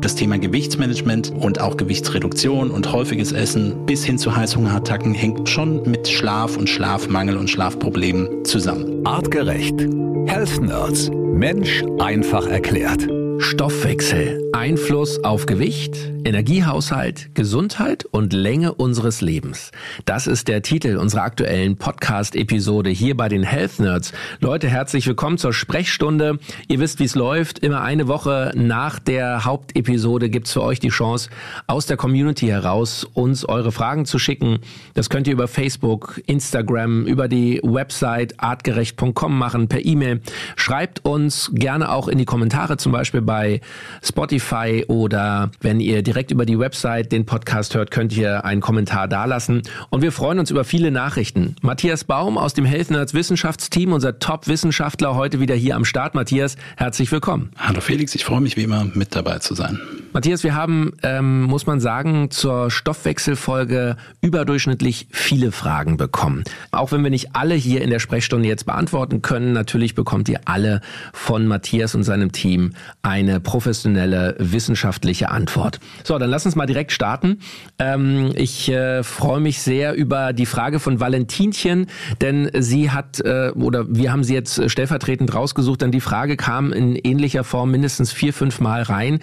Das Thema Gewichtsmanagement und auch Gewichtsreduktion und häufiges Essen bis hin zu Heißhungerattacken hängt schon mit Schlaf und Schlafmangel und Schlafproblemen zusammen. Artgerecht. Health Nerds. Mensch einfach erklärt. Stoffwechsel. Einfluss auf Gewicht, Energiehaushalt, Gesundheit und Länge unseres Lebens. Das ist der Titel unserer aktuellen Podcast-Episode hier bei den Health Nerds. Leute, herzlich willkommen zur Sprechstunde. Ihr wisst, wie es läuft. Immer eine Woche nach der Hauptepisode gibt's für euch die Chance, aus der Community heraus uns eure Fragen zu schicken. Das könnt ihr über Facebook, Instagram, über die Website artgerecht.com machen, per E-Mail. Schreibt uns gerne auch in die Kommentare, zum Beispiel bei Spotify oder wenn ihr direkt über die Website den Podcast hört, könnt ihr einen Kommentar dalassen. Und wir freuen uns über viele Nachrichten. Matthias Baum aus dem Health Nerds Wissenschaftsteam, unser Top-Wissenschaftler, heute wieder hier am Start. Matthias, herzlich willkommen. Hallo Felix, ich freue mich wie immer mit dabei zu sein. Matthias, wir haben, ähm, muss man sagen, zur Stoffwechselfolge überdurchschnittlich viele Fragen bekommen. Auch wenn wir nicht alle hier in der Sprechstunde jetzt beantworten können, natürlich bekommt ihr alle von Matthias und seinem Team eine professionelle wissenschaftliche Antwort. So, dann lass uns mal direkt starten. Ähm, ich äh, freue mich sehr über die Frage von Valentinchen, denn sie hat, äh, oder wir haben sie jetzt stellvertretend rausgesucht, denn die Frage kam in ähnlicher Form mindestens vier, fünf Mal rein.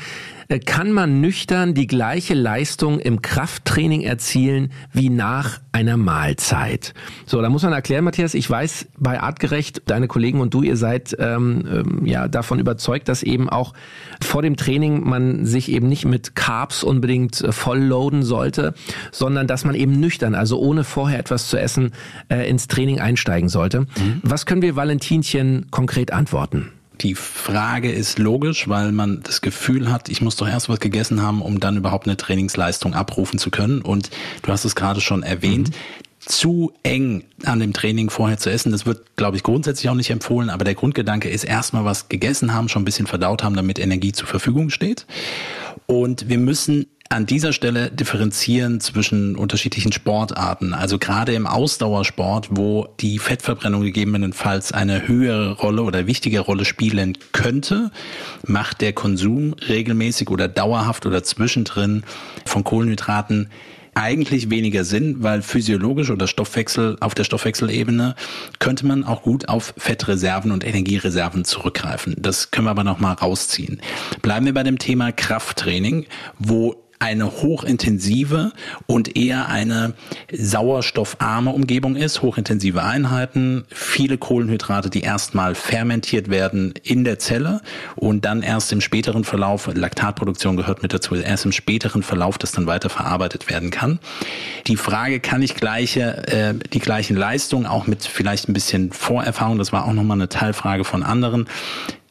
Äh, kann man nüchtern die gleiche Leistung im Krafttraining erzielen wie nach einer Mahlzeit? So, da muss man erklären, Matthias, ich weiß bei Artgerecht, deine Kollegen und du, ihr seid ähm, ähm, ja davon überzeugt, dass eben auch vor dem Training man sich eben nicht mit Carbs unbedingt äh, vollloaden sollte, sondern dass man eben nüchtern, also ohne vorher etwas zu essen, äh, ins Training einsteigen sollte. Mhm. Was können wir Valentinchen konkret antworten? Die Frage ist logisch, weil man das Gefühl hat, ich muss doch erst was gegessen haben, um dann überhaupt eine Trainingsleistung abrufen zu können. Und du hast es gerade schon erwähnt. Mhm zu eng an dem Training vorher zu essen. Das wird, glaube ich, grundsätzlich auch nicht empfohlen, aber der Grundgedanke ist erstmal was gegessen haben, schon ein bisschen verdaut haben, damit Energie zur Verfügung steht. Und wir müssen an dieser Stelle differenzieren zwischen unterschiedlichen Sportarten. Also gerade im Ausdauersport, wo die Fettverbrennung gegebenenfalls eine höhere Rolle oder wichtige Rolle spielen könnte, macht der Konsum regelmäßig oder dauerhaft oder zwischendrin von Kohlenhydraten eigentlich weniger Sinn, weil physiologisch oder Stoffwechsel auf der Stoffwechselebene könnte man auch gut auf Fettreserven und Energiereserven zurückgreifen. Das können wir aber noch mal rausziehen. Bleiben wir bei dem Thema Krafttraining, wo eine hochintensive und eher eine sauerstoffarme Umgebung ist. Hochintensive Einheiten, viele Kohlenhydrate, die erstmal fermentiert werden in der Zelle und dann erst im späteren Verlauf, Laktatproduktion gehört mit dazu, erst im späteren Verlauf das dann weiter verarbeitet werden kann. Die Frage, kann ich gleiche, äh, die gleichen Leistungen, auch mit vielleicht ein bisschen Vorerfahrung, das war auch nochmal eine Teilfrage von anderen,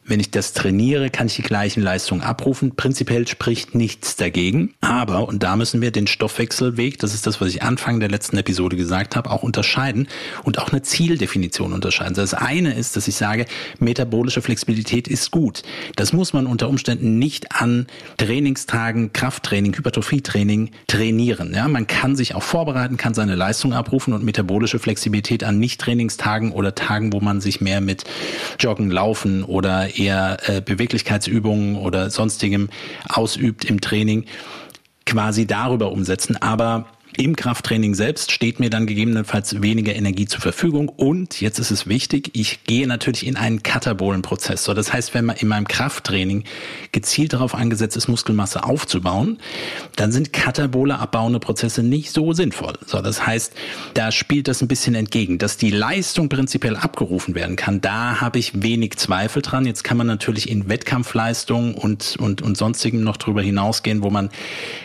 wenn ich das trainiere, kann ich die gleichen Leistungen abrufen. Prinzipiell spricht nichts dagegen. Aber, und da müssen wir den Stoffwechselweg, das ist das, was ich Anfang der letzten Episode gesagt habe, auch unterscheiden und auch eine Zieldefinition unterscheiden. Das eine ist, dass ich sage, metabolische Flexibilität ist gut. Das muss man unter Umständen nicht an Trainingstagen, Krafttraining, Hypertrophietraining trainieren. Ja, man kann sich auch vorbereiten, kann seine Leistung abrufen und metabolische Flexibilität an Nicht-Trainingstagen oder Tagen, wo man sich mehr mit Joggen, Laufen oder eher äh, Beweglichkeitsübungen oder sonstigem ausübt im Training, quasi darüber umsetzen. Aber im Krafttraining selbst steht mir dann gegebenenfalls weniger Energie zur Verfügung und jetzt ist es wichtig, ich gehe natürlich in einen katabolen Prozess. So, das heißt, wenn man in meinem Krafttraining gezielt darauf angesetzt ist, Muskelmasse aufzubauen, dann sind katabole abbauende Prozesse nicht so sinnvoll. So, das heißt, da spielt das ein bisschen entgegen, dass die Leistung prinzipiell abgerufen werden kann. Da habe ich wenig Zweifel dran. Jetzt kann man natürlich in Wettkampfleistung und und und sonstigem noch drüber hinausgehen, wo man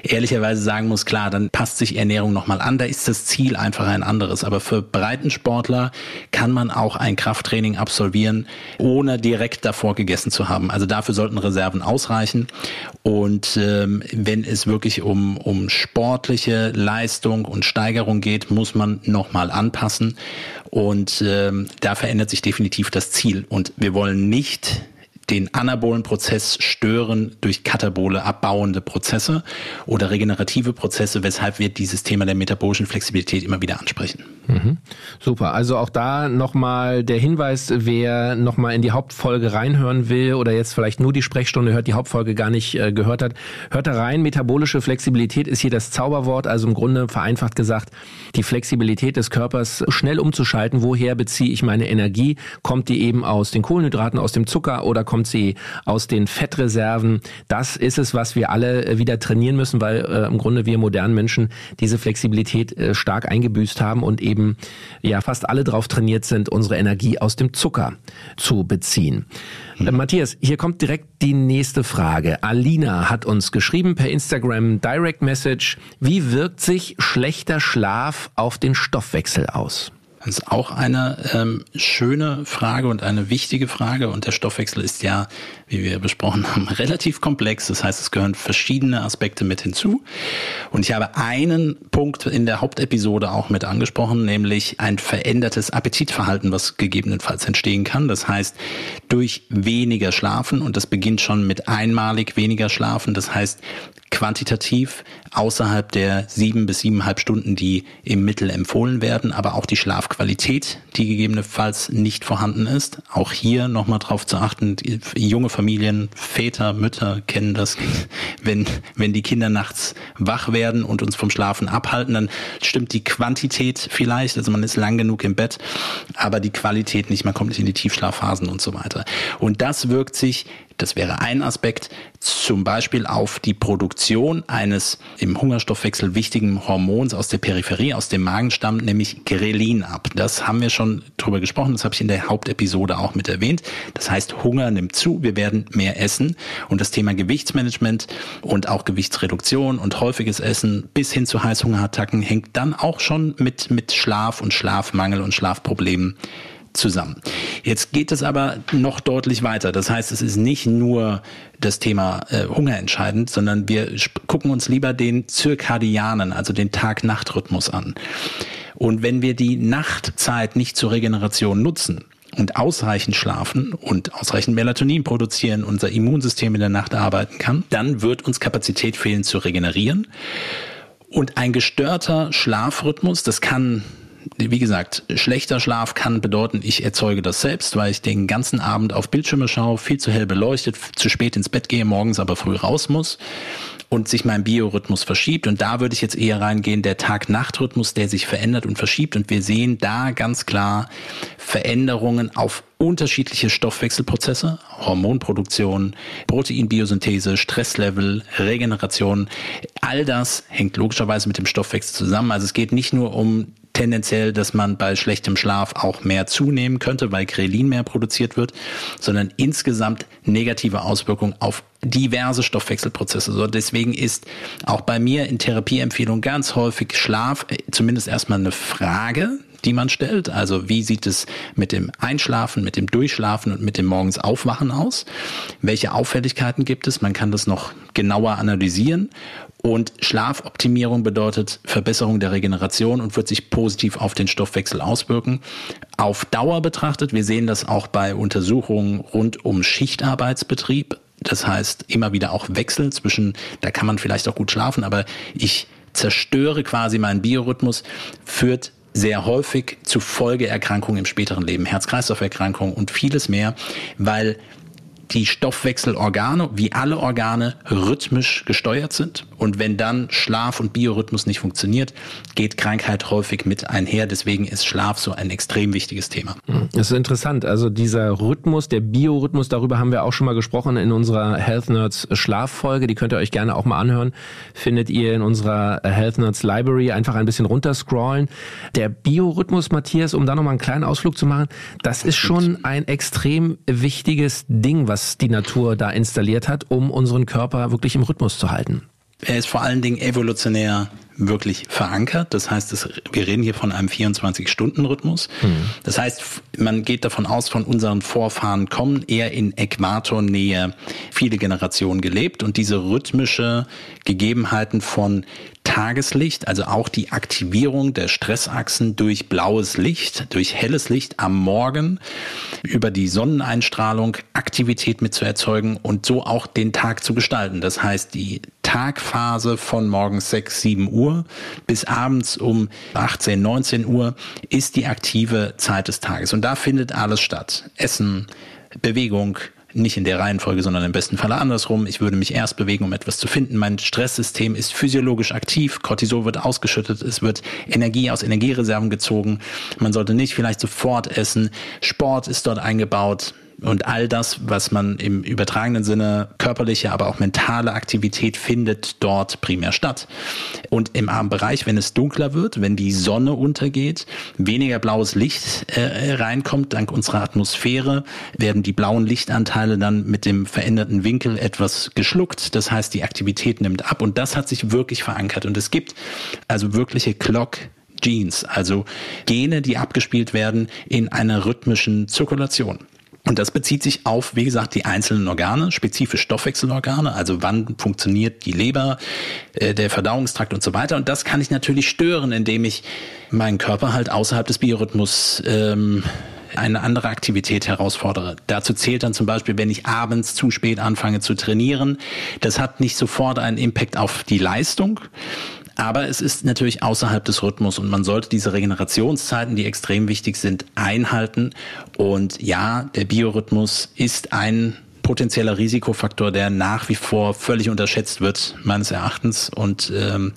ehrlicherweise sagen muss, klar, dann passt sich Ernährung Ernährung nochmal an. Da ist das Ziel einfach ein anderes. Aber für Breitensportler kann man auch ein Krafttraining absolvieren, ohne direkt davor gegessen zu haben. Also dafür sollten Reserven ausreichen. Und ähm, wenn es wirklich um, um sportliche Leistung und Steigerung geht, muss man nochmal anpassen. Und ähm, da verändert sich definitiv das Ziel. Und wir wollen nicht den anabolen Prozess stören durch katabole abbauende Prozesse oder regenerative Prozesse, weshalb wir dieses Thema der metabolischen Flexibilität immer wieder ansprechen. Mhm. Super. Also auch da nochmal der Hinweis, wer nochmal in die Hauptfolge reinhören will oder jetzt vielleicht nur die Sprechstunde hört, die Hauptfolge gar nicht äh, gehört hat, hört da rein. Metabolische Flexibilität ist hier das Zauberwort. Also im Grunde vereinfacht gesagt, die Flexibilität des Körpers schnell umzuschalten. Woher beziehe ich meine Energie? Kommt die eben aus den Kohlenhydraten, aus dem Zucker oder kommt sie aus den Fettreserven? Das ist es, was wir alle äh, wieder trainieren müssen, weil äh, im Grunde wir modernen Menschen diese Flexibilität äh, stark eingebüßt haben und eben eben ja fast alle drauf trainiert sind, unsere Energie aus dem Zucker zu beziehen. Äh, Matthias, hier kommt direkt die nächste Frage. Alina hat uns geschrieben per Instagram Direct Message. Wie wirkt sich schlechter Schlaf auf den Stoffwechsel aus? Das ist auch eine ähm, schöne Frage und eine wichtige Frage. Und der Stoffwechsel ist ja, wie wir besprochen haben, relativ komplex. Das heißt, es gehören verschiedene Aspekte mit hinzu. Und ich habe einen Punkt in der Hauptepisode auch mit angesprochen, nämlich ein verändertes Appetitverhalten, was gegebenenfalls entstehen kann. Das heißt, durch weniger Schlafen, und das beginnt schon mit einmalig weniger Schlafen, das heißt, quantitativ außerhalb der sieben bis siebeneinhalb Stunden, die im Mittel empfohlen werden, aber auch die Schlafqualität, die gegebenenfalls nicht vorhanden ist. Auch hier nochmal drauf zu achten, junge Familien, Väter, Mütter kennen das, wenn, wenn die Kinder nachts wach werden und uns vom Schlafen abhalten, dann stimmt die Quantität vielleicht, also man ist lang genug im Bett, aber die Qualität nicht, man kommt nicht in die Tiefschlafphasen und so weiter. Und das wirkt sich das wäre ein Aspekt, zum Beispiel auf die Produktion eines im Hungerstoffwechsel wichtigen Hormons aus der Peripherie, aus dem Magenstamm, nämlich Grelin ab. Das haben wir schon drüber gesprochen, das habe ich in der Hauptepisode auch mit erwähnt. Das heißt, Hunger nimmt zu, wir werden mehr essen und das Thema Gewichtsmanagement und auch Gewichtsreduktion und häufiges Essen bis hin zu Heißhungerattacken hängt dann auch schon mit, mit Schlaf und Schlafmangel und Schlafproblemen zusammen. Jetzt geht es aber noch deutlich weiter. Das heißt, es ist nicht nur das Thema äh, Hunger entscheidend, sondern wir gucken uns lieber den zirkadianen, also den Tag-Nacht-Rhythmus an. Und wenn wir die Nachtzeit nicht zur Regeneration nutzen, und ausreichend schlafen und ausreichend Melatonin produzieren, unser Immunsystem in der Nacht arbeiten kann, dann wird uns Kapazität fehlen zu regenerieren. Und ein gestörter Schlafrhythmus, das kann wie gesagt, schlechter Schlaf kann bedeuten, ich erzeuge das selbst, weil ich den ganzen Abend auf Bildschirme schaue, viel zu hell beleuchtet, zu spät ins Bett gehe, morgens aber früh raus muss und sich mein Biorhythmus verschiebt. Und da würde ich jetzt eher reingehen, der Tag-Nacht-Rhythmus, der sich verändert und verschiebt. Und wir sehen da ganz klar Veränderungen auf unterschiedliche Stoffwechselprozesse, Hormonproduktion, Proteinbiosynthese, Stresslevel, Regeneration. All das hängt logischerweise mit dem Stoffwechsel zusammen. Also es geht nicht nur um tendenziell, dass man bei schlechtem Schlaf auch mehr zunehmen könnte, weil Grelin mehr produziert wird, sondern insgesamt negative Auswirkungen auf diverse Stoffwechselprozesse. So deswegen ist auch bei mir in Therapieempfehlung ganz häufig Schlaf äh, zumindest erstmal eine Frage, die man stellt. Also wie sieht es mit dem Einschlafen, mit dem Durchschlafen und mit dem morgens Aufwachen aus? Welche Auffälligkeiten gibt es? Man kann das noch genauer analysieren und Schlafoptimierung bedeutet Verbesserung der Regeneration und wird sich positiv auf den Stoffwechsel auswirken. Auf Dauer betrachtet, wir sehen das auch bei Untersuchungen rund um Schichtarbeitsbetrieb. Das heißt, immer wieder auch Wechsel zwischen, da kann man vielleicht auch gut schlafen, aber ich zerstöre quasi meinen Biorhythmus, führt sehr häufig zu Folgeerkrankungen im späteren Leben, Herz-Kreislauf-Erkrankungen und vieles mehr, weil die Stoffwechselorgane, wie alle Organe, rhythmisch gesteuert sind. Und wenn dann Schlaf und Biorhythmus nicht funktioniert, geht Krankheit häufig mit einher. Deswegen ist Schlaf so ein extrem wichtiges Thema. Das ist interessant. Also dieser Rhythmus, der Biorhythmus, darüber haben wir auch schon mal gesprochen in unserer Health Nerds Schlaffolge. Die könnt ihr euch gerne auch mal anhören. Findet ihr in unserer Health Nerds Library. Einfach ein bisschen runterscrollen. Der Biorhythmus, Matthias, um da nochmal einen kleinen Ausflug zu machen, das ist schon ein extrem wichtiges Ding, was die Natur da installiert hat, um unseren Körper wirklich im Rhythmus zu halten. Er ist vor allen Dingen evolutionär wirklich verankert. Das heißt, es, wir reden hier von einem 24-Stunden-Rhythmus. Mhm. Das heißt, man geht davon aus, von unseren Vorfahren kommen eher in Äquatornähe viele Generationen gelebt und diese rhythmische Gegebenheiten von Tageslicht, also auch die Aktivierung der Stressachsen durch blaues Licht, durch helles Licht am Morgen, über die Sonneneinstrahlung Aktivität mit zu erzeugen und so auch den Tag zu gestalten. Das heißt, die Tagphase von morgens 6, 7 Uhr bis abends um 18, 19 Uhr ist die aktive Zeit des Tages. Und da findet alles statt. Essen, Bewegung, nicht in der Reihenfolge, sondern im besten Falle andersrum. Ich würde mich erst bewegen, um etwas zu finden. Mein Stresssystem ist physiologisch aktiv. Cortisol wird ausgeschüttet. Es wird Energie aus Energiereserven gezogen. Man sollte nicht vielleicht sofort essen. Sport ist dort eingebaut und all das, was man im übertragenen Sinne körperliche, aber auch mentale Aktivität findet dort primär statt. Und im Abendbereich, wenn es dunkler wird, wenn die Sonne untergeht, weniger blaues Licht äh, reinkommt, dank unserer Atmosphäre, werden die blauen Lichtanteile dann mit dem veränderten Winkel etwas geschluckt. Das heißt, die Aktivität nimmt ab und das hat sich wirklich verankert. Und es gibt also wirkliche Clock Genes, also Gene, die abgespielt werden in einer rhythmischen Zirkulation. Und das bezieht sich auf, wie gesagt, die einzelnen Organe, spezifisch Stoffwechselorgane, also wann funktioniert die Leber, äh, der Verdauungstrakt und so weiter. Und das kann ich natürlich stören, indem ich meinen Körper halt außerhalb des Biorhythmus ähm, eine andere Aktivität herausfordere. Dazu zählt dann zum Beispiel, wenn ich abends zu spät anfange zu trainieren. Das hat nicht sofort einen Impact auf die Leistung, aber es ist natürlich außerhalb des Rhythmus und man sollte diese Regenerationszeiten, die extrem wichtig sind, einhalten. Und ja, der Biorhythmus ist ein potenzieller Risikofaktor, der nach wie vor völlig unterschätzt wird, meines Erachtens, und ähm,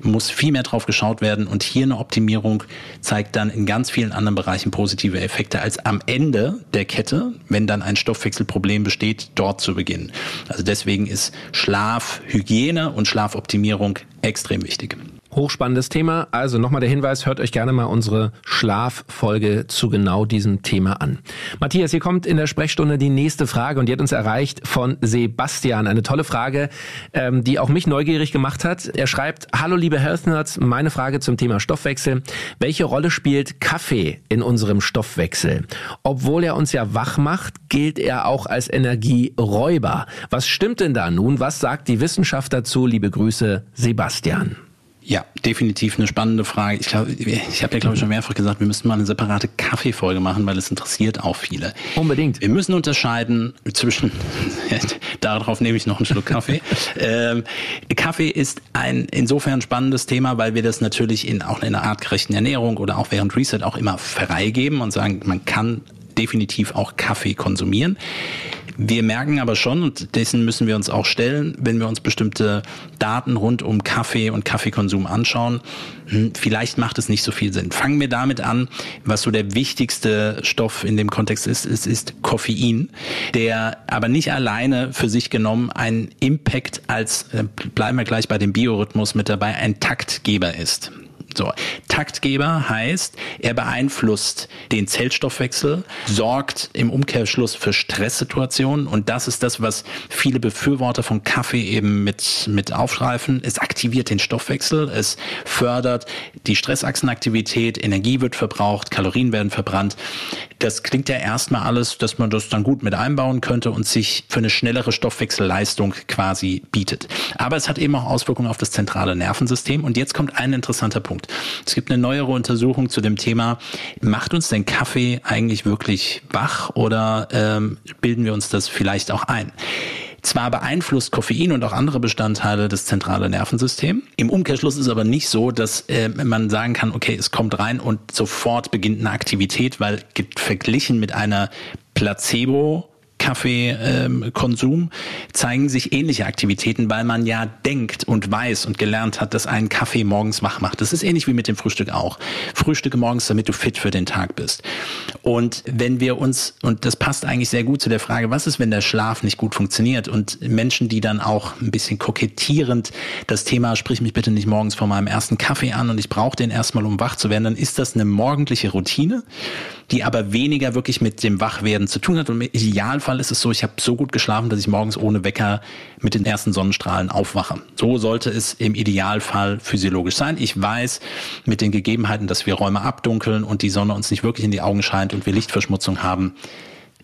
muss viel mehr drauf geschaut werden. Und hier eine Optimierung zeigt dann in ganz vielen anderen Bereichen positive Effekte, als am Ende der Kette, wenn dann ein Stoffwechselproblem besteht, dort zu beginnen. Also deswegen ist Schlafhygiene und Schlafoptimierung extrem wichtig. Hochspannendes Thema. Also nochmal der Hinweis, hört euch gerne mal unsere Schlaffolge zu genau diesem Thema an. Matthias, hier kommt in der Sprechstunde die nächste Frage und die hat uns erreicht von Sebastian. Eine tolle Frage, ähm, die auch mich neugierig gemacht hat. Er schreibt, Hallo liebe Health Nerds, meine Frage zum Thema Stoffwechsel. Welche Rolle spielt Kaffee in unserem Stoffwechsel? Obwohl er uns ja wach macht, gilt er auch als Energieräuber. Was stimmt denn da nun? Was sagt die Wissenschaft dazu? Liebe Grüße, Sebastian. Ja, definitiv eine spannende Frage. Ich glaube, ich habe ja glaube ich schon mehrfach gesagt, wir müssen mal eine separate Kaffeefolge machen, weil es interessiert auch viele. Unbedingt. Wir müssen unterscheiden zwischen, darauf nehme ich noch einen Schluck Kaffee. ähm, Kaffee ist ein insofern spannendes Thema, weil wir das natürlich in auch in einer artgerechten Ernährung oder auch während Reset auch immer freigeben und sagen, man kann definitiv auch Kaffee konsumieren. Wir merken aber schon, und dessen müssen wir uns auch stellen, wenn wir uns bestimmte Daten rund um Kaffee und Kaffeekonsum anschauen, hm, vielleicht macht es nicht so viel Sinn. Fangen wir damit an, was so der wichtigste Stoff in dem Kontext ist, es ist Koffein, der aber nicht alleine für sich genommen ein Impact als, äh, bleiben wir gleich bei dem Biorhythmus mit dabei, ein Taktgeber ist. So, Taktgeber heißt, er beeinflusst den Zellstoffwechsel, sorgt im Umkehrschluss für Stresssituationen und das ist das, was viele Befürworter von Kaffee eben mit, mit aufgreifen. Es aktiviert den Stoffwechsel, es fördert die Stressachsenaktivität, Energie wird verbraucht, Kalorien werden verbrannt. Das klingt ja erstmal alles, dass man das dann gut mit einbauen könnte und sich für eine schnellere Stoffwechselleistung quasi bietet. Aber es hat eben auch Auswirkungen auf das zentrale Nervensystem und jetzt kommt ein interessanter Punkt. Punkt. Es gibt eine neuere Untersuchung zu dem Thema, macht uns denn Kaffee eigentlich wirklich wach oder ähm, bilden wir uns das vielleicht auch ein? Zwar beeinflusst Koffein und auch andere Bestandteile das zentrale Nervensystem. Im Umkehrschluss ist aber nicht so, dass äh, man sagen kann, okay, es kommt rein und sofort beginnt eine Aktivität, weil verglichen mit einer Placebo Kaffeekonsum ähm, zeigen sich ähnliche Aktivitäten, weil man ja denkt und weiß und gelernt hat, dass ein Kaffee morgens wach macht. Das ist ähnlich wie mit dem Frühstück auch. Frühstücke morgens, damit du fit für den Tag bist. Und wenn wir uns, und das passt eigentlich sehr gut zu der Frage, was ist, wenn der Schlaf nicht gut funktioniert und Menschen, die dann auch ein bisschen kokettierend das Thema, sprich mich bitte nicht morgens vor meinem ersten Kaffee an und ich brauche den erstmal, um wach zu werden, dann ist das eine morgendliche Routine, die aber weniger wirklich mit dem Wachwerden zu tun hat. Und im Idealfall ist es so, ich habe so gut geschlafen, dass ich morgens ohne Wecker mit den ersten Sonnenstrahlen aufwache. So sollte es im Idealfall physiologisch sein. Ich weiß mit den Gegebenheiten, dass wir Räume abdunkeln und die Sonne uns nicht wirklich in die Augen scheint und wir Lichtverschmutzung haben,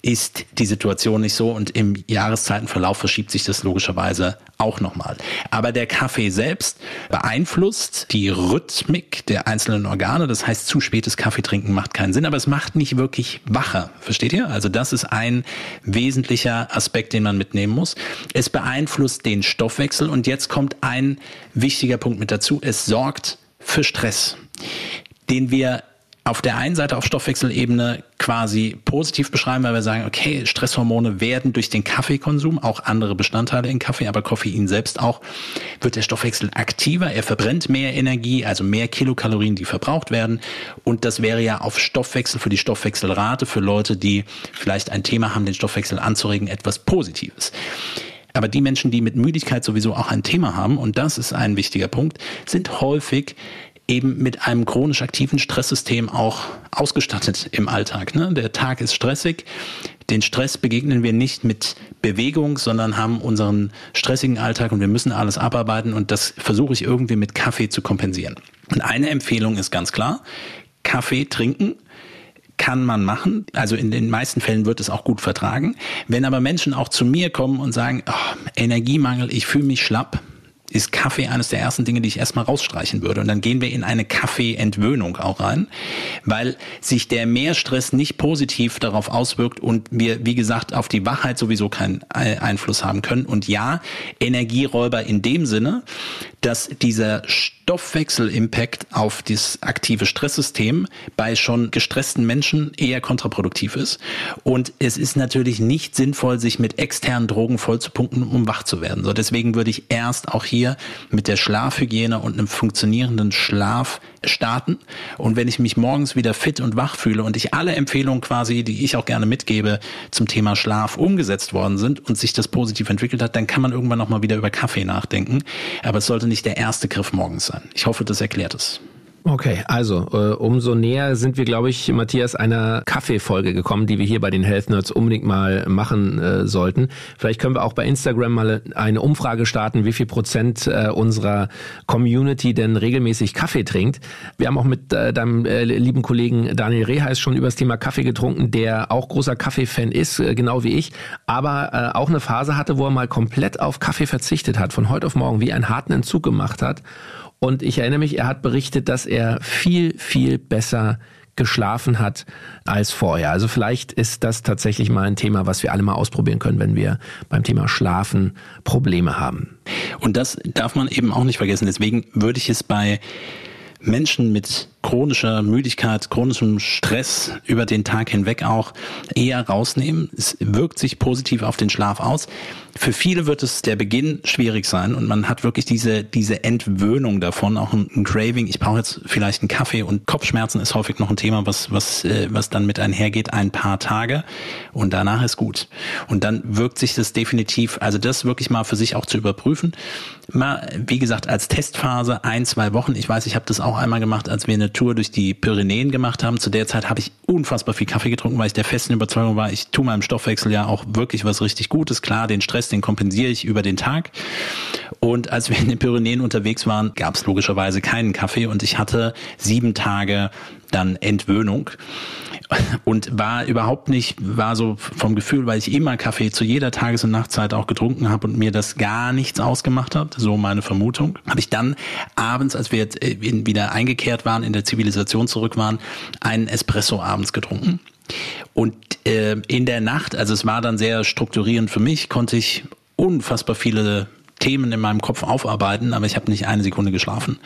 ist die Situation nicht so und im Jahreszeitenverlauf verschiebt sich das logischerweise auch nochmal. Aber der Kaffee selbst beeinflusst die Rhythmik der einzelnen Organe. Das heißt, zu spätes Kaffeetrinken macht keinen Sinn, aber es macht nicht wirklich wacher. Versteht ihr? Also das ist ein wesentlicher Aspekt, den man mitnehmen muss. Es beeinflusst den Stoffwechsel und jetzt kommt ein wichtiger Punkt mit dazu. Es sorgt für Stress, den wir auf der einen Seite auf Stoffwechselebene quasi positiv beschreiben, weil wir sagen, okay, Stresshormone werden durch den Kaffeekonsum, auch andere Bestandteile in Kaffee, aber Koffein selbst auch, wird der Stoffwechsel aktiver, er verbrennt mehr Energie, also mehr Kilokalorien, die verbraucht werden. Und das wäre ja auf Stoffwechsel, für die Stoffwechselrate, für Leute, die vielleicht ein Thema haben, den Stoffwechsel anzuregen, etwas Positives. Aber die Menschen, die mit Müdigkeit sowieso auch ein Thema haben, und das ist ein wichtiger Punkt, sind häufig eben mit einem chronisch aktiven Stresssystem auch ausgestattet im Alltag. Ne? Der Tag ist stressig. Den Stress begegnen wir nicht mit Bewegung, sondern haben unseren stressigen Alltag und wir müssen alles abarbeiten und das versuche ich irgendwie mit Kaffee zu kompensieren. Und eine Empfehlung ist ganz klar, Kaffee trinken kann man machen. Also in den meisten Fällen wird es auch gut vertragen. Wenn aber Menschen auch zu mir kommen und sagen, oh, Energiemangel, ich fühle mich schlapp, ist Kaffee eines der ersten Dinge, die ich erstmal rausstreichen würde. Und dann gehen wir in eine Kaffeeentwöhnung auch rein, weil sich der Mehrstress nicht positiv darauf auswirkt und wir, wie gesagt, auf die Wachheit sowieso keinen Einfluss haben können. Und ja, Energieräuber in dem Sinne, dass dieser Stoffwechsel-Impact auf das aktive Stresssystem bei schon gestressten Menschen eher kontraproduktiv ist. Und es ist natürlich nicht sinnvoll, sich mit externen Drogen vollzupumpen, um wach zu werden. So, deswegen würde ich erst auch hier mit der Schlafhygiene und einem funktionierenden Schlaf starten. Und wenn ich mich morgens wieder fit und wach fühle und ich alle Empfehlungen quasi, die ich auch gerne mitgebe, zum Thema Schlaf umgesetzt worden sind und sich das positiv entwickelt hat, dann kann man irgendwann nochmal wieder über Kaffee nachdenken. Aber es sollte nicht der erste Griff morgens sein. Ich hoffe, das erklärt es. Okay, also äh, umso näher sind wir, glaube ich, Matthias, einer Kaffeefolge gekommen, die wir hier bei den Health Nerds unbedingt mal machen äh, sollten. Vielleicht können wir auch bei Instagram mal eine Umfrage starten, wie viel Prozent äh, unserer Community denn regelmäßig Kaffee trinkt. Wir haben auch mit äh, deinem äh, lieben Kollegen Daniel Reheis schon über das Thema Kaffee getrunken, der auch großer Kaffee-Fan ist, äh, genau wie ich, aber äh, auch eine Phase hatte, wo er mal komplett auf Kaffee verzichtet hat, von heute auf morgen wie einen harten Entzug gemacht hat und ich erinnere mich, er hat berichtet, dass er viel, viel besser geschlafen hat als vorher. Also vielleicht ist das tatsächlich mal ein Thema, was wir alle mal ausprobieren können, wenn wir beim Thema Schlafen Probleme haben. Und das darf man eben auch nicht vergessen. Deswegen würde ich es bei Menschen mit chronischer Müdigkeit, chronischem Stress über den Tag hinweg auch eher rausnehmen. Es wirkt sich positiv auf den Schlaf aus. Für viele wird es der Beginn schwierig sein und man hat wirklich diese, diese Entwöhnung davon, auch ein, ein Craving. Ich brauche jetzt vielleicht einen Kaffee und Kopfschmerzen ist häufig noch ein Thema, was, was, äh, was dann mit einhergeht, ein paar Tage und danach ist gut. Und dann wirkt sich das definitiv, also das wirklich mal für sich auch zu überprüfen. Mal, wie gesagt, als Testphase ein, zwei Wochen. Ich weiß, ich habe das auch einmal gemacht, als wir eine Tour durch die Pyrenäen gemacht haben. Zu der Zeit habe ich unfassbar viel Kaffee getrunken, weil ich der festen Überzeugung war, ich tue meinem Stoffwechsel ja auch wirklich was richtig Gutes. Klar, den Stress, den kompensiere ich über den Tag. Und als wir in den Pyrenäen unterwegs waren, gab es logischerweise keinen Kaffee und ich hatte sieben Tage dann Entwöhnung und war überhaupt nicht, war so vom Gefühl, weil ich immer Kaffee zu jeder Tages- und Nachtzeit auch getrunken habe und mir das gar nichts ausgemacht hat, so meine Vermutung, habe ich dann abends, als wir jetzt äh, wieder eingekehrt waren, in der Zivilisation zurück waren, einen Espresso abends getrunken. Und äh, in der Nacht, also es war dann sehr strukturierend für mich, konnte ich unfassbar viele Themen in meinem Kopf aufarbeiten, aber ich habe nicht eine Sekunde geschlafen.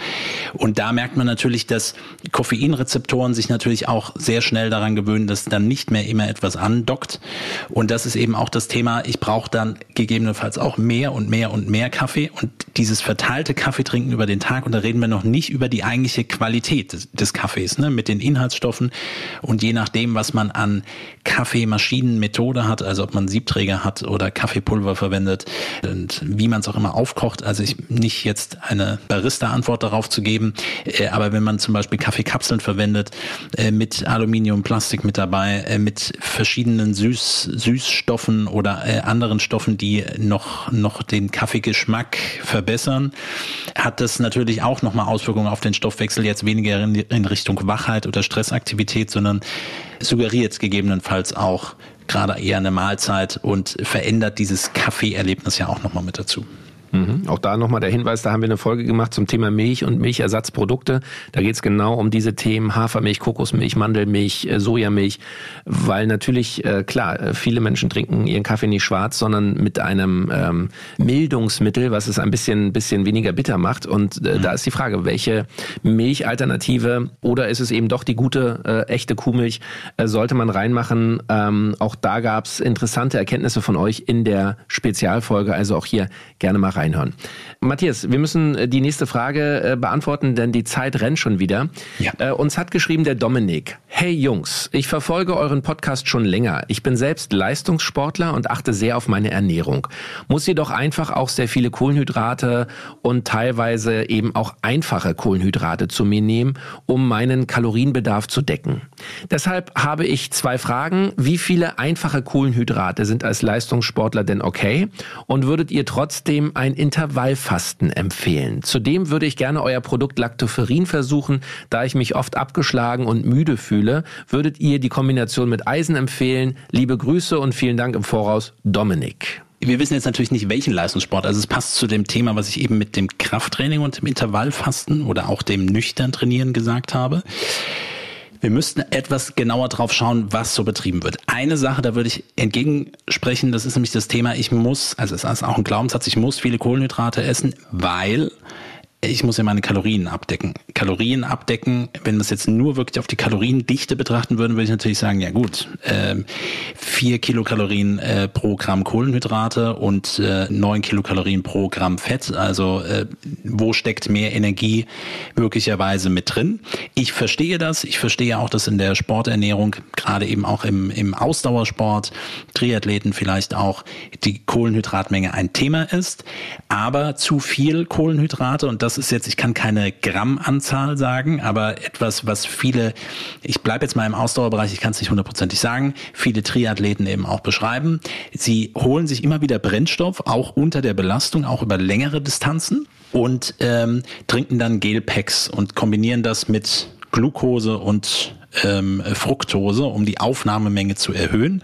Und da merkt man natürlich, dass Koffeinrezeptoren sich natürlich auch sehr schnell daran gewöhnen, dass dann nicht mehr immer etwas andockt. Und das ist eben auch das Thema, ich brauche dann gegebenenfalls auch mehr und mehr und mehr Kaffee und dieses verteilte Kaffeetrinken über den Tag. Und da reden wir noch nicht über die eigentliche Qualität des, des Kaffees, ne, mit den Inhaltsstoffen. Und je nachdem, was man an Kaffeemaschinenmethode hat, also ob man Siebträger hat oder Kaffeepulver verwendet und wie man es auch immer aufkocht. Also ich nicht jetzt eine Barista-Antwort darauf zu geben, äh, aber wenn man zum Beispiel Kaffeekapseln verwendet äh, mit Aluminium, Plastik mit dabei, äh, mit verschiedenen Süß, Süßstoffen oder äh, anderen Stoffen, die noch noch den Kaffeegeschmack verbessern, hat das natürlich auch nochmal Auswirkungen auf den Stoffwechsel. Jetzt weniger in, in Richtung Wachheit oder Stressaktivität, sondern suggeriert gegebenenfalls auch gerade eher eine Mahlzeit und verändert dieses Kaffeeerlebnis ja auch nochmal mit dazu. Mhm. Auch da nochmal der Hinweis, da haben wir eine Folge gemacht zum Thema Milch und Milchersatzprodukte. Da geht es genau um diese Themen Hafermilch, Kokosmilch, Mandelmilch, äh, Sojamilch, weil natürlich, äh, klar, äh, viele Menschen trinken ihren Kaffee nicht schwarz, sondern mit einem ähm, Mildungsmittel, was es ein bisschen, bisschen weniger bitter macht. Und äh, mhm. da ist die Frage, welche Milchalternative oder ist es eben doch die gute, äh, echte Kuhmilch, äh, sollte man reinmachen? Ähm, auch da gab es interessante Erkenntnisse von euch in der Spezialfolge, also auch hier gerne mal rein reinhören. Matthias, wir müssen äh, die nächste Frage äh, beantworten, denn die Zeit rennt schon wieder. Ja. Äh, uns hat geschrieben der Dominik. Hey Jungs, ich verfolge euren Podcast schon länger. Ich bin selbst Leistungssportler und achte sehr auf meine Ernährung. Muss jedoch einfach auch sehr viele Kohlenhydrate und teilweise eben auch einfache Kohlenhydrate zu mir nehmen, um meinen Kalorienbedarf zu decken. Deshalb habe ich zwei Fragen. Wie viele einfache Kohlenhydrate sind als Leistungssportler denn okay? Und würdet ihr trotzdem ein Intervallfasten empfehlen. Zudem würde ich gerne euer Produkt Lactoferin versuchen, da ich mich oft abgeschlagen und müde fühle. Würdet ihr die Kombination mit Eisen empfehlen? Liebe Grüße und vielen Dank im Voraus, Dominik. Wir wissen jetzt natürlich nicht, welchen Leistungssport. Also es passt zu dem Thema, was ich eben mit dem Krafttraining und dem Intervallfasten oder auch dem nüchtern Trainieren gesagt habe. Wir müssten etwas genauer drauf schauen, was so betrieben wird. Eine Sache, da würde ich entgegensprechen, das ist nämlich das Thema, ich muss, also es ist auch ein Glaubenssatz, ich muss viele Kohlenhydrate essen, weil ich muss ja meine Kalorien abdecken. Kalorien abdecken, wenn wir es jetzt nur wirklich auf die Kaloriendichte betrachten würden, würde ich natürlich sagen, ja gut, ähm, vier Kilokalorien äh, pro Gramm Kohlenhydrate und äh, neun Kilokalorien pro Gramm Fett. Also äh, wo steckt mehr Energie möglicherweise mit drin? Ich verstehe das. Ich verstehe auch, dass in der Sporternährung, gerade eben auch im, im Ausdauersport, Triathleten vielleicht auch die Kohlenhydratmenge ein Thema ist. Aber zu viel Kohlenhydrate und das das ist jetzt, ich kann keine Grammanzahl sagen, aber etwas, was viele, ich bleibe jetzt mal im Ausdauerbereich, ich kann es nicht hundertprozentig sagen, viele Triathleten eben auch beschreiben. Sie holen sich immer wieder Brennstoff, auch unter der Belastung, auch über längere Distanzen und ähm, trinken dann Gelpacks und kombinieren das mit Glucose und ähm, Fructose, um die Aufnahmemenge zu erhöhen.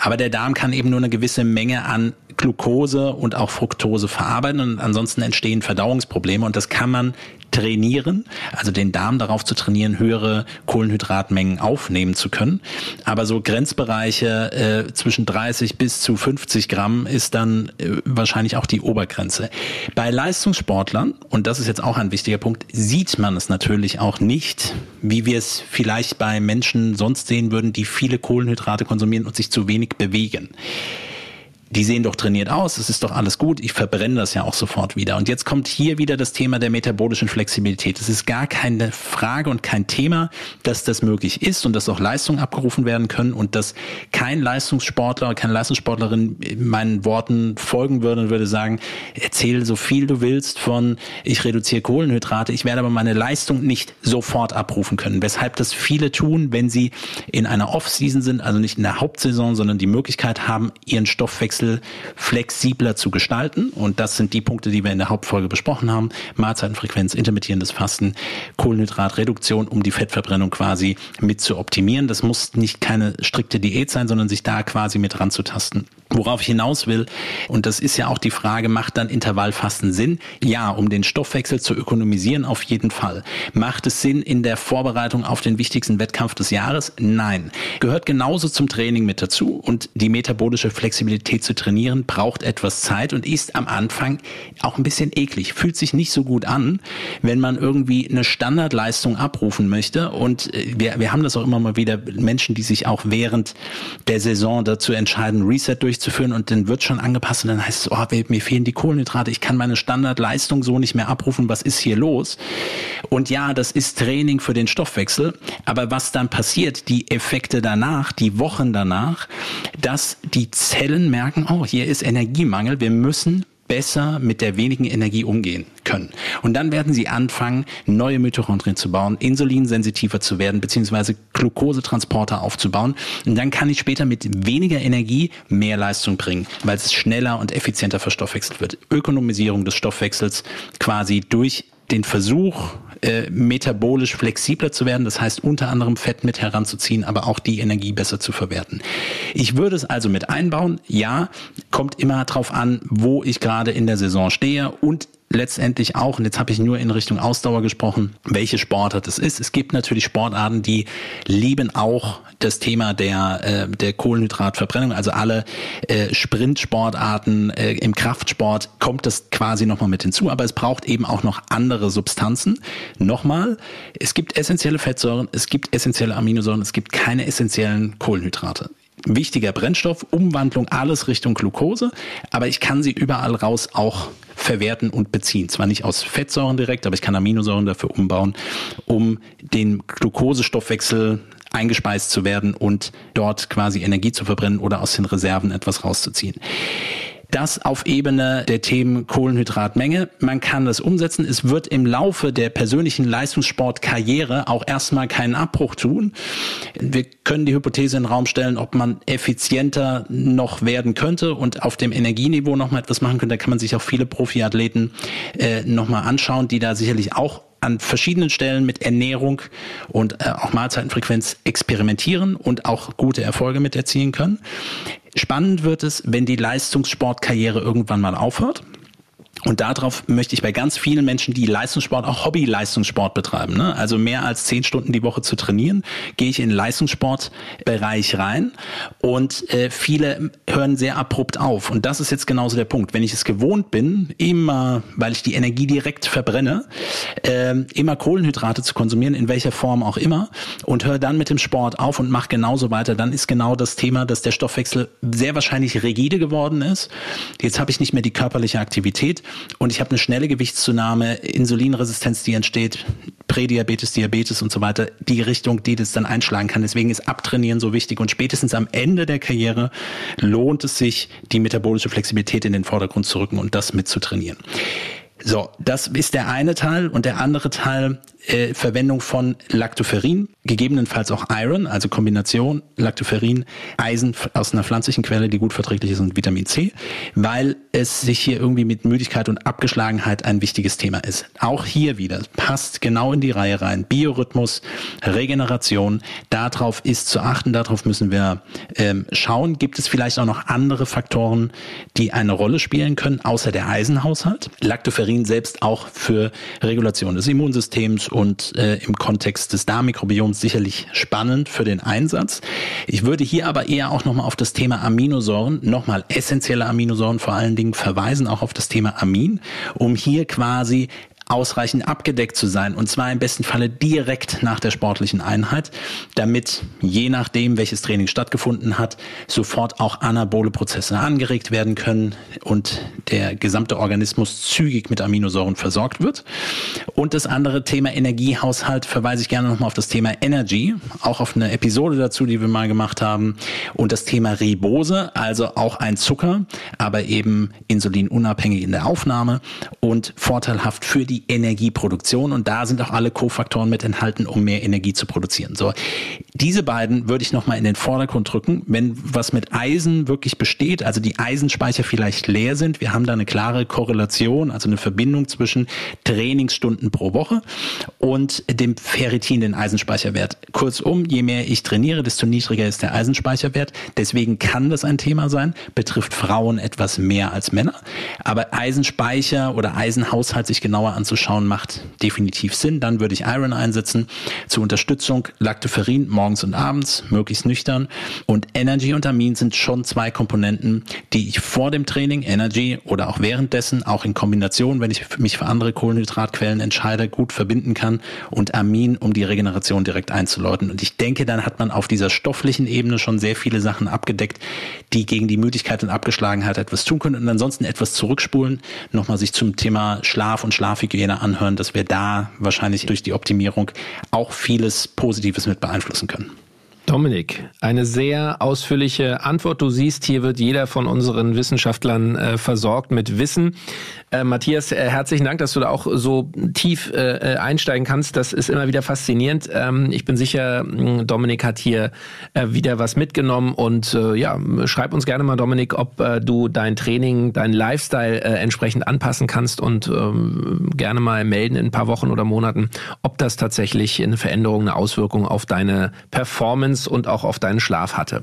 Aber der Darm kann eben nur eine gewisse Menge an Glucose und auch Fructose verarbeiten und ansonsten entstehen Verdauungsprobleme und das kann man trainieren, also den Darm darauf zu trainieren, höhere Kohlenhydratmengen aufnehmen zu können. Aber so Grenzbereiche äh, zwischen 30 bis zu 50 Gramm ist dann äh, wahrscheinlich auch die Obergrenze. Bei Leistungssportlern, und das ist jetzt auch ein wichtiger Punkt, sieht man es natürlich auch nicht, wie wir es vielleicht bei Menschen sonst sehen würden, die viele Kohlenhydrate konsumieren und sich zu wenig bewegen die sehen doch trainiert aus, es ist doch alles gut, ich verbrenne das ja auch sofort wieder. Und jetzt kommt hier wieder das Thema der metabolischen Flexibilität. Es ist gar keine Frage und kein Thema, dass das möglich ist und dass auch Leistungen abgerufen werden können und dass kein Leistungssportler, keine Leistungssportlerin meinen Worten folgen würde und würde sagen, erzähl so viel du willst von, ich reduziere Kohlenhydrate, ich werde aber meine Leistung nicht sofort abrufen können. Weshalb das viele tun, wenn sie in einer Off-Season sind, also nicht in der Hauptsaison, sondern die Möglichkeit haben, ihren Stoffwechsel Stoffwechsel flexibler zu gestalten. Und das sind die Punkte, die wir in der Hauptfolge besprochen haben. Mahlzeitenfrequenz, intermittierendes Fasten, Kohlenhydratreduktion, um die Fettverbrennung quasi mit zu optimieren. Das muss nicht keine strikte Diät sein, sondern sich da quasi mit ranzutasten. Worauf ich hinaus will, und das ist ja auch die Frage, macht dann Intervallfasten Sinn? Ja, um den Stoffwechsel zu ökonomisieren, auf jeden Fall. Macht es Sinn in der Vorbereitung auf den wichtigsten Wettkampf des Jahres? Nein. Gehört genauso zum Training mit dazu und die metabolische Flexibilität zu trainieren braucht etwas Zeit und ist am Anfang auch ein bisschen eklig. Fühlt sich nicht so gut an, wenn man irgendwie eine Standardleistung abrufen möchte und äh, wir, wir haben das auch immer mal wieder Menschen, die sich auch während der Saison dazu entscheiden, Reset durchzuführen durchzuführen und dann wird schon angepasst und dann heißt es, oh, mir fehlen die Kohlenhydrate, ich kann meine Standardleistung so nicht mehr abrufen, was ist hier los? Und ja, das ist Training für den Stoffwechsel, aber was dann passiert, die Effekte danach, die Wochen danach, dass die Zellen merken, oh, hier ist Energiemangel, wir müssen besser mit der wenigen Energie umgehen können. Und dann werden sie anfangen, neue Mitochondrien zu bauen, insulinsensitiver zu werden, beziehungsweise Glukosetransporter aufzubauen. Und dann kann ich später mit weniger Energie mehr Leistung bringen, weil es schneller und effizienter verstoffwechselt wird. Ökonomisierung des Stoffwechsels quasi durch den Versuch, äh, metabolisch flexibler zu werden, das heißt unter anderem Fett mit heranzuziehen, aber auch die Energie besser zu verwerten. Ich würde es also mit einbauen. Ja, kommt immer darauf an, wo ich gerade in der Saison stehe und letztendlich auch, und jetzt habe ich nur in Richtung Ausdauer gesprochen, welche Sportart es ist. Es gibt natürlich Sportarten, die lieben auch das Thema der, äh, der Kohlenhydratverbrennung, also alle äh, Sprintsportarten äh, im Kraftsport kommt das quasi nochmal mit hinzu, aber es braucht eben auch noch andere Substanzen. Nochmal, es gibt essentielle Fettsäuren, es gibt essentielle Aminosäuren, es gibt keine essentiellen Kohlenhydrate wichtiger Brennstoff, Umwandlung, alles Richtung Glucose, aber ich kann sie überall raus auch verwerten und beziehen. Zwar nicht aus Fettsäuren direkt, aber ich kann Aminosäuren dafür umbauen, um den Glukosestoffwechsel eingespeist zu werden und dort quasi Energie zu verbrennen oder aus den Reserven etwas rauszuziehen. Das auf Ebene der Themen Kohlenhydratmenge. Man kann das umsetzen. Es wird im Laufe der persönlichen Leistungssportkarriere auch erstmal keinen Abbruch tun. Wir können die Hypothese in den Raum stellen, ob man effizienter noch werden könnte und auf dem Energieniveau noch mal etwas machen könnte. Da kann man sich auch viele Profiathleten äh, noch mal anschauen, die da sicherlich auch an verschiedenen Stellen mit Ernährung und äh, auch Mahlzeitenfrequenz experimentieren und auch gute Erfolge mit erzielen können. Spannend wird es, wenn die Leistungssportkarriere irgendwann mal aufhört. Und darauf möchte ich bei ganz vielen Menschen, die Leistungssport, auch Hobby-Leistungssport betreiben, ne? also mehr als zehn Stunden die Woche zu trainieren, gehe ich in den Leistungssportbereich rein und äh, viele hören sehr abrupt auf. Und das ist jetzt genauso der Punkt. Wenn ich es gewohnt bin, immer, weil ich die Energie direkt verbrenne, äh, immer Kohlenhydrate zu konsumieren, in welcher Form auch immer, und höre dann mit dem Sport auf und mache genauso weiter, dann ist genau das Thema, dass der Stoffwechsel sehr wahrscheinlich rigide geworden ist. Jetzt habe ich nicht mehr die körperliche Aktivität und ich habe eine schnelle Gewichtszunahme, Insulinresistenz, die entsteht, Prädiabetes, Diabetes und so weiter, die Richtung, die das dann einschlagen kann. Deswegen ist Abtrainieren so wichtig und spätestens am Ende der Karriere lohnt es sich, die metabolische Flexibilität in den Vordergrund zu rücken und das mitzutrainieren. So, das ist der eine Teil und der andere Teil äh, Verwendung von Lactoferrin, gegebenenfalls auch Iron, also Kombination Lactoferrin, Eisen aus einer pflanzlichen Quelle, die gut verträglich ist und Vitamin C, weil es sich hier irgendwie mit Müdigkeit und Abgeschlagenheit ein wichtiges Thema ist. Auch hier wieder passt genau in die Reihe rein. Biorhythmus, Regeneration, darauf ist zu achten, darauf müssen wir ähm, schauen. Gibt es vielleicht auch noch andere Faktoren, die eine Rolle spielen können, außer der Eisenhaushalt? Lactoferrin selbst auch für Regulation des Immunsystems und äh, im Kontext des Darmmikrobioms sicherlich spannend für den Einsatz. Ich würde hier aber eher auch nochmal auf das Thema Aminosäuren, nochmal essentielle Aminosäuren vor allen Dingen verweisen, auch auf das Thema Amin, um hier quasi ausreichend abgedeckt zu sein. Und zwar im besten Falle direkt nach der sportlichen Einheit, damit je nachdem, welches Training stattgefunden hat, sofort auch anabole Prozesse angeregt werden können und der gesamte Organismus zügig mit Aminosäuren versorgt wird. Und das andere Thema Energiehaushalt verweise ich gerne nochmal auf das Thema Energy, auch auf eine Episode dazu, die wir mal gemacht haben. Und das Thema Ribose, also auch ein Zucker, aber eben insulinunabhängig in der Aufnahme. Und vorteilhaft für die die Energieproduktion und da sind auch alle Kofaktoren mit enthalten, um mehr Energie zu produzieren. So, diese beiden würde ich nochmal in den Vordergrund drücken. Wenn was mit Eisen wirklich besteht, also die Eisenspeicher vielleicht leer sind, wir haben da eine klare Korrelation, also eine Verbindung zwischen Trainingsstunden pro Woche und dem Ferritin, den Eisenspeicherwert. Kurzum, je mehr ich trainiere, desto niedriger ist der Eisenspeicherwert. Deswegen kann das ein Thema sein, betrifft Frauen etwas mehr als Männer. Aber Eisenspeicher oder Eisenhaushalt sich genauer anzuschauen, macht definitiv Sinn. Dann würde ich Iron einsetzen. Zur Unterstützung Lactoferrin morgens und abends, möglichst nüchtern. Und Energy und Amin sind schon zwei Komponenten, die ich vor dem Training, Energy oder auch währenddessen, auch in Kombination, wenn ich mich für andere Kohlenhydratquellen entscheide, gut verbinden kann. Und Amin, um die Regeneration direkt einzuläuten. Und ich denke, dann hat man auf dieser stofflichen Ebene schon sehr viele Sachen abgedeckt, die gegen die Müdigkeit und Abgeschlagenheit etwas tun können. Und ansonsten etwas zurückspulen, nochmal sich zum Thema Schlaf und Schlafhygiene anhören, dass wir da wahrscheinlich durch die Optimierung auch vieles Positives mit beeinflussen können. Dominik, eine sehr ausführliche Antwort. Du siehst, hier wird jeder von unseren Wissenschaftlern äh, versorgt mit Wissen. Äh, Matthias, äh, herzlichen Dank, dass du da auch so tief äh, äh, einsteigen kannst. Das ist immer wieder faszinierend. Ähm, ich bin sicher, Dominik hat hier äh, wieder was mitgenommen und ja, schreib uns gerne mal, Dominik, ob du dein Training, dein Lifestyle entsprechend anpassen kannst und ähm, gerne mal melden in ein paar Wochen oder Monaten, ob das tatsächlich eine Veränderung, eine Auswirkung auf deine Performance Performance und auch auf deinen Schlaf hatte.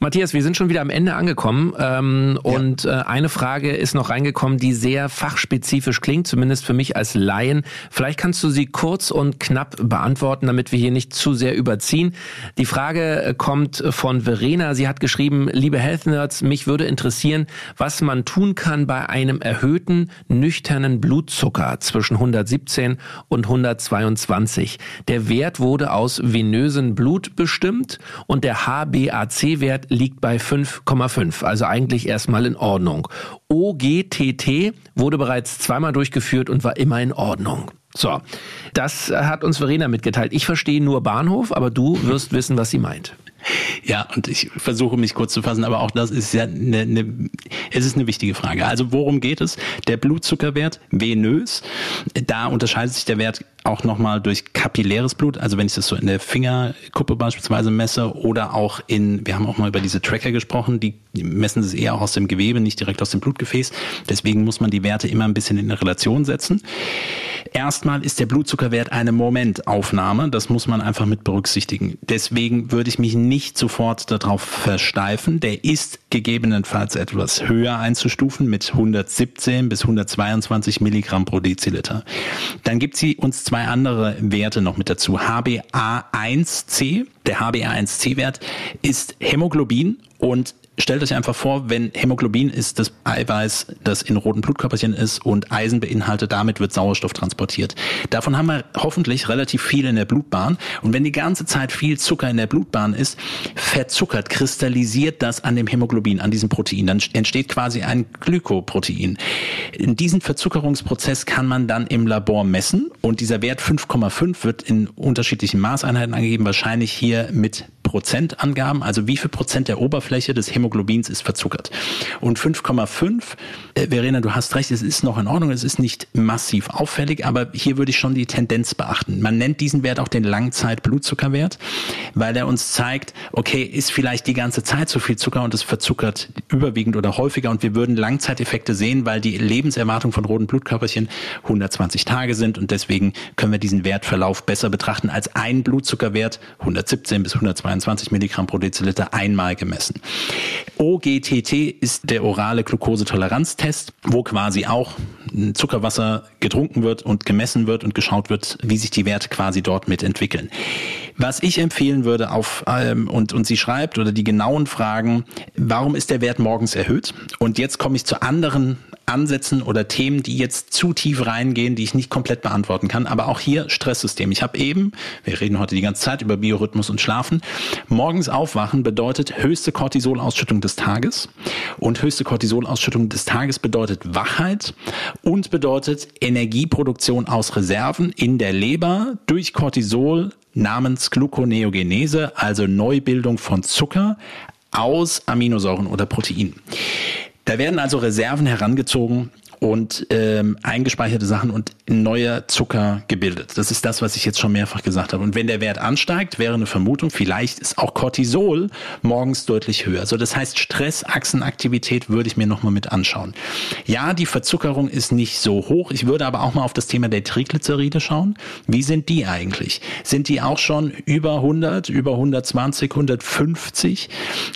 Matthias, wir sind schon wieder am Ende angekommen ähm, ja. und äh, eine Frage ist noch reingekommen, die sehr fachspezifisch klingt, zumindest für mich als Laien. Vielleicht kannst du sie kurz und knapp beantworten, damit wir hier nicht zu sehr überziehen. Die Frage äh, kommt von Verena. Sie hat geschrieben, liebe Health Nerds, mich würde interessieren, was man tun kann bei einem erhöhten nüchternen Blutzucker zwischen 117 und 122. Der Wert wurde aus venösen Blut bestimmt stimmt und der HbAc-Wert liegt bei 5,5, also eigentlich erstmal in Ordnung. OGTT wurde bereits zweimal durchgeführt und war immer in Ordnung. So, das hat uns Verena mitgeteilt. Ich verstehe nur Bahnhof, aber du wirst wissen, was sie meint. Ja, und ich versuche mich kurz zu fassen, aber auch das ist ja eine, eine, es ist eine wichtige Frage. Also worum geht es? Der Blutzuckerwert venös, da unterscheidet sich der Wert auch nochmal durch kapilläres Blut, also wenn ich das so in der Fingerkuppe beispielsweise messe oder auch in, wir haben auch mal über diese Tracker gesprochen, die messen es eher auch aus dem Gewebe, nicht direkt aus dem Blutgefäß. Deswegen muss man die Werte immer ein bisschen in eine Relation setzen. Erstmal ist der Blutzuckerwert eine Momentaufnahme, das muss man einfach mit berücksichtigen. Deswegen würde ich mich nicht sofort darauf versteifen. Der ist gegebenenfalls etwas höher einzustufen mit 117 bis 122 Milligramm pro Deziliter. Dann gibt sie uns zwei andere Werte noch mit dazu. HbA1c, der HbA1c-Wert ist Hämoglobin und stellt euch einfach vor, wenn Hämoglobin ist das Eiweiß, das in roten Blutkörperchen ist und Eisen beinhaltet, damit wird Sauerstoff transportiert. Davon haben wir hoffentlich relativ viel in der Blutbahn. Und wenn die ganze Zeit viel Zucker in der Blutbahn ist, verzuckert, kristallisiert das an dem Hämoglobin, an diesem Protein. Dann entsteht quasi ein Glykoprotein. In diesen Verzuckerungsprozess kann man dann im Labor messen und dieser Wert 5,5 wird in unterschiedlichen Maßeinheiten angegeben, wahrscheinlich hier mit Prozentangaben, also wie viel Prozent der Oberfläche des Hämoglobins ist verzuckert. Und 5,5, äh, Verena, du hast recht, es ist noch in Ordnung, es ist nicht massiv auffällig, aber hier würde ich schon die Tendenz beachten. Man nennt diesen Wert auch den Langzeit-Blutzuckerwert, weil er uns zeigt, okay, ist vielleicht die ganze Zeit zu viel Zucker und es verzuckert überwiegend oder häufiger und wir würden Langzeiteffekte sehen, weil die Lebenserwartung von roten Blutkörperchen 120 Tage sind und deswegen können wir diesen Wertverlauf besser betrachten als ein Blutzuckerwert 117 bis 122 22 Milligramm pro Deziliter einmal gemessen. OGTT ist der orale Glukosetoleranztest, wo quasi auch Zuckerwasser getrunken wird und gemessen wird und geschaut wird, wie sich die Werte quasi dort mitentwickeln. Was ich empfehlen würde auf ähm, und und sie schreibt oder die genauen Fragen, warum ist der Wert morgens erhöht? Und jetzt komme ich zu anderen Ansätzen oder Themen, die jetzt zu tief reingehen, die ich nicht komplett beantworten kann. Aber auch hier Stresssystem. Ich habe eben, wir reden heute die ganze Zeit über Biorhythmus und Schlafen. Morgens aufwachen bedeutet höchste Cortisolausschüttung des Tages. Und höchste Cortisolausschüttung des Tages bedeutet Wachheit und bedeutet Energieproduktion aus Reserven in der Leber durch Cortisol namens Gluconeogenese, also Neubildung von Zucker aus Aminosäuren oder Proteinen. Da werden also Reserven herangezogen und ähm, eingespeicherte Sachen und neuer Zucker gebildet. Das ist das, was ich jetzt schon mehrfach gesagt habe. Und wenn der Wert ansteigt, wäre eine Vermutung, vielleicht ist auch Cortisol morgens deutlich höher. Also das heißt, Stressachsenaktivität würde ich mir nochmal mit anschauen. Ja, die Verzuckerung ist nicht so hoch. Ich würde aber auch mal auf das Thema der Triglyceride schauen. Wie sind die eigentlich? Sind die auch schon über 100, über 120, 150?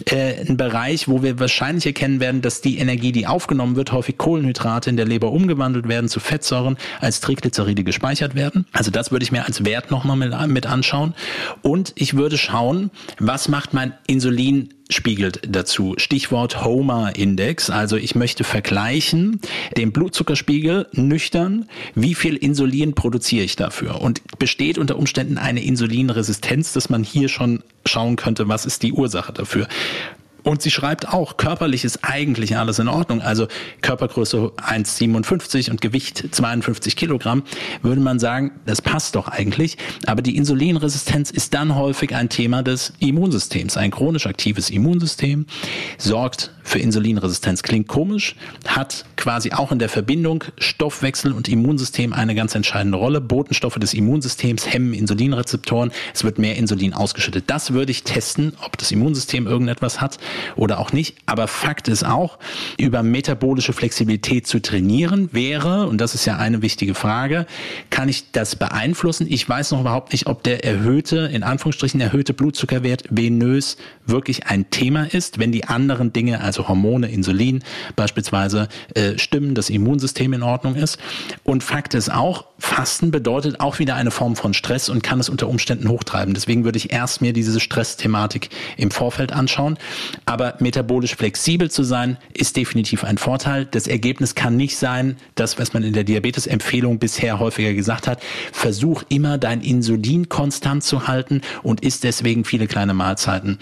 Äh, ein Bereich, wo wir wahrscheinlich erkennen werden, dass die Energie, die aufgenommen wird, häufig Kohlenhydrate in der Leber umgewandelt werden zu Fettsäuren, als Triglyceride gespeichert werden. Also das würde ich mir als Wert nochmal mit, mit anschauen. Und ich würde schauen, was macht mein Insulin spiegelt dazu. Stichwort HOMA-Index. Also ich möchte vergleichen den Blutzuckerspiegel nüchtern. Wie viel Insulin produziere ich dafür? Und besteht unter Umständen eine Insulinresistenz, dass man hier schon schauen könnte, was ist die Ursache dafür? Und sie schreibt auch, körperlich ist eigentlich alles in Ordnung. Also Körpergröße 1,57 und Gewicht 52 Kilogramm, würde man sagen, das passt doch eigentlich. Aber die Insulinresistenz ist dann häufig ein Thema des Immunsystems. Ein chronisch aktives Immunsystem sorgt für Insulinresistenz. Klingt komisch, hat quasi auch in der Verbindung Stoffwechsel und Immunsystem eine ganz entscheidende Rolle. Botenstoffe des Immunsystems hemmen Insulinrezeptoren. Es wird mehr Insulin ausgeschüttet. Das würde ich testen, ob das Immunsystem irgendetwas hat oder auch nicht. Aber Fakt ist auch, über metabolische Flexibilität zu trainieren wäre, und das ist ja eine wichtige Frage, kann ich das beeinflussen? Ich weiß noch überhaupt nicht, ob der erhöhte, in Anführungsstrichen erhöhte Blutzuckerwert venös wirklich ein Thema ist, wenn die anderen Dinge, also Hormone, Insulin beispielsweise, äh, stimmen, das Immunsystem in Ordnung ist. Und Fakt ist auch, Fasten bedeutet auch wieder eine Form von Stress und kann es unter Umständen hochtreiben. Deswegen würde ich erst mir diese Stressthematik im Vorfeld anschauen. Aber metabolisch flexibel zu sein, ist definitiv ein Vorteil. Das Ergebnis kann nicht sein, das, was man in der Diabetesempfehlung bisher häufiger gesagt hat, versuch immer dein Insulin konstant zu halten und isst deswegen viele kleine Mahlzeiten.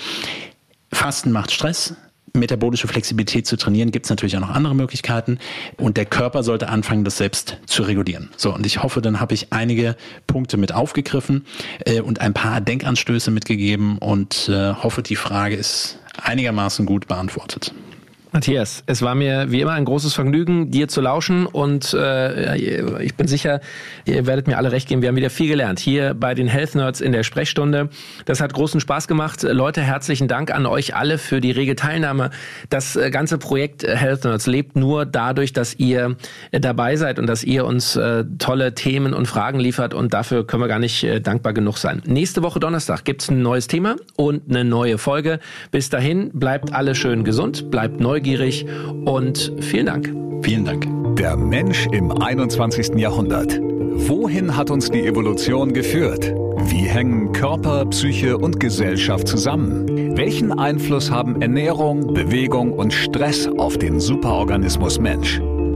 Fasten macht Stress, metabolische Flexibilität zu trainieren, gibt es natürlich auch noch andere Möglichkeiten. Und der Körper sollte anfangen, das selbst zu regulieren. So, und ich hoffe, dann habe ich einige Punkte mit aufgegriffen äh, und ein paar Denkanstöße mitgegeben und äh, hoffe, die Frage ist einigermaßen gut beantwortet. Matthias, es war mir wie immer ein großes Vergnügen, dir zu lauschen und äh, ich bin sicher, ihr werdet mir alle recht geben. Wir haben wieder viel gelernt hier bei den Health Nerds in der Sprechstunde. Das hat großen Spaß gemacht. Leute, herzlichen Dank an euch alle für die rege Teilnahme. Das äh, ganze Projekt Health Nerds lebt nur dadurch, dass ihr äh, dabei seid und dass ihr uns äh, tolle Themen und Fragen liefert und dafür können wir gar nicht äh, dankbar genug sein. Nächste Woche Donnerstag gibt's ein neues Thema und eine neue Folge. Bis dahin bleibt alle schön gesund, bleibt neu neugierig und vielen Dank. Vielen Dank. Der Mensch im 21. Jahrhundert. Wohin hat uns die Evolution geführt? Wie hängen Körper, Psyche und Gesellschaft zusammen? Welchen Einfluss haben Ernährung, Bewegung und Stress auf den Superorganismus Mensch?